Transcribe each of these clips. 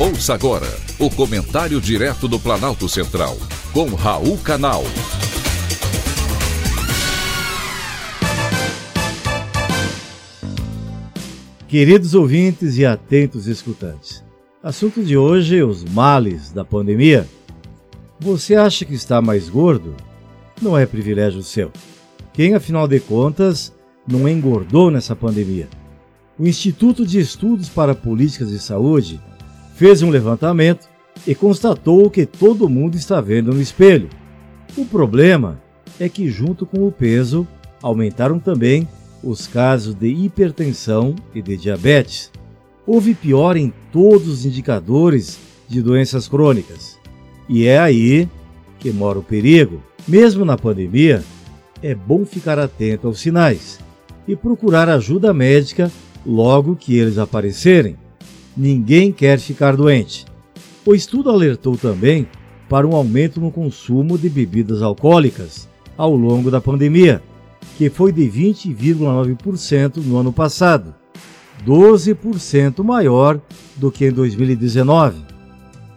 Ouça agora o comentário direto do Planalto Central, com Raul Canal. Queridos ouvintes e atentos escutantes, assunto de hoje: os males da pandemia. Você acha que está mais gordo? Não é privilégio seu. Quem, afinal de contas, não engordou nessa pandemia? O Instituto de Estudos para Políticas de Saúde fez um levantamento e constatou que todo mundo está vendo no espelho. O problema é que, junto com o peso, aumentaram também os casos de hipertensão e de diabetes. Houve pior em todos os indicadores de doenças crônicas. E é aí que mora o perigo. Mesmo na pandemia, é bom ficar atento aos sinais e procurar ajuda médica logo que eles aparecerem. Ninguém quer ficar doente. O estudo alertou também para um aumento no consumo de bebidas alcoólicas ao longo da pandemia, que foi de 20,9% no ano passado, 12% maior do que em 2019.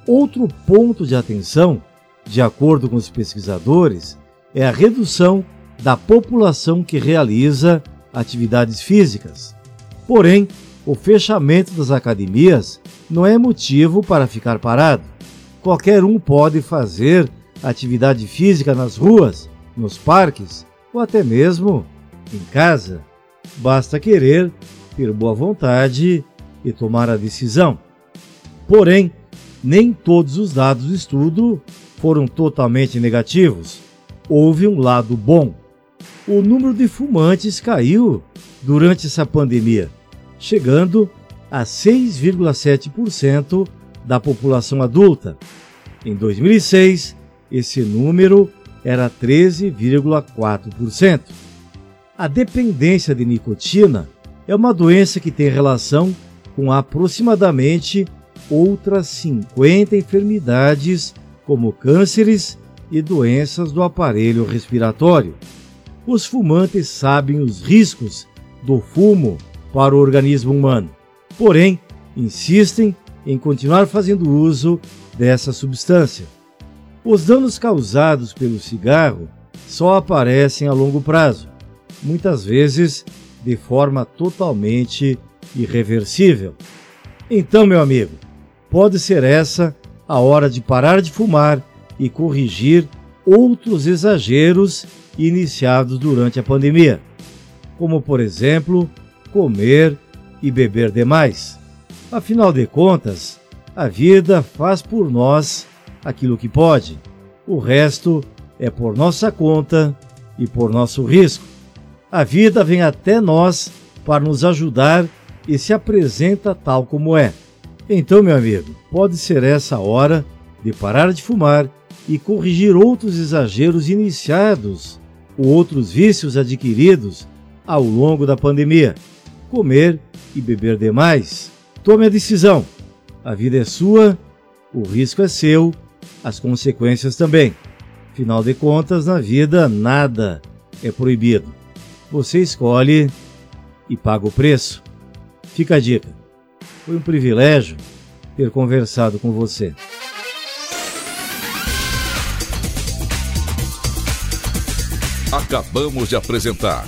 Outro ponto de atenção, de acordo com os pesquisadores, é a redução da população que realiza atividades físicas. Porém, o fechamento das academias não é motivo para ficar parado. Qualquer um pode fazer atividade física nas ruas, nos parques ou até mesmo em casa. Basta querer, ter boa vontade e tomar a decisão. Porém, nem todos os dados do estudo foram totalmente negativos. Houve um lado bom. O número de fumantes caiu durante essa pandemia chegando a 6,7% da população adulta. Em 2006, esse número era 13,4%. A dependência de nicotina é uma doença que tem relação com aproximadamente outras 50 enfermidades, como cânceres e doenças do aparelho respiratório. Os fumantes sabem os riscos do fumo para o organismo humano. Porém, insistem em continuar fazendo uso dessa substância. Os danos causados pelo cigarro só aparecem a longo prazo, muitas vezes de forma totalmente irreversível. Então, meu amigo, pode ser essa a hora de parar de fumar e corrigir outros exageros iniciados durante a pandemia, como por exemplo comer e beber demais. Afinal de contas, a vida faz por nós aquilo que pode. O resto é por nossa conta e por nosso risco. A vida vem até nós para nos ajudar e se apresenta tal como é. Então, meu amigo, pode ser essa a hora de parar de fumar e corrigir outros exageros iniciados ou outros vícios adquiridos ao longo da pandemia comer e beber demais, tome a decisão. A vida é sua, o risco é seu, as consequências também. Afinal de contas, na vida nada é proibido. Você escolhe e paga o preço. Fica a dica. Foi um privilégio ter conversado com você. Acabamos de apresentar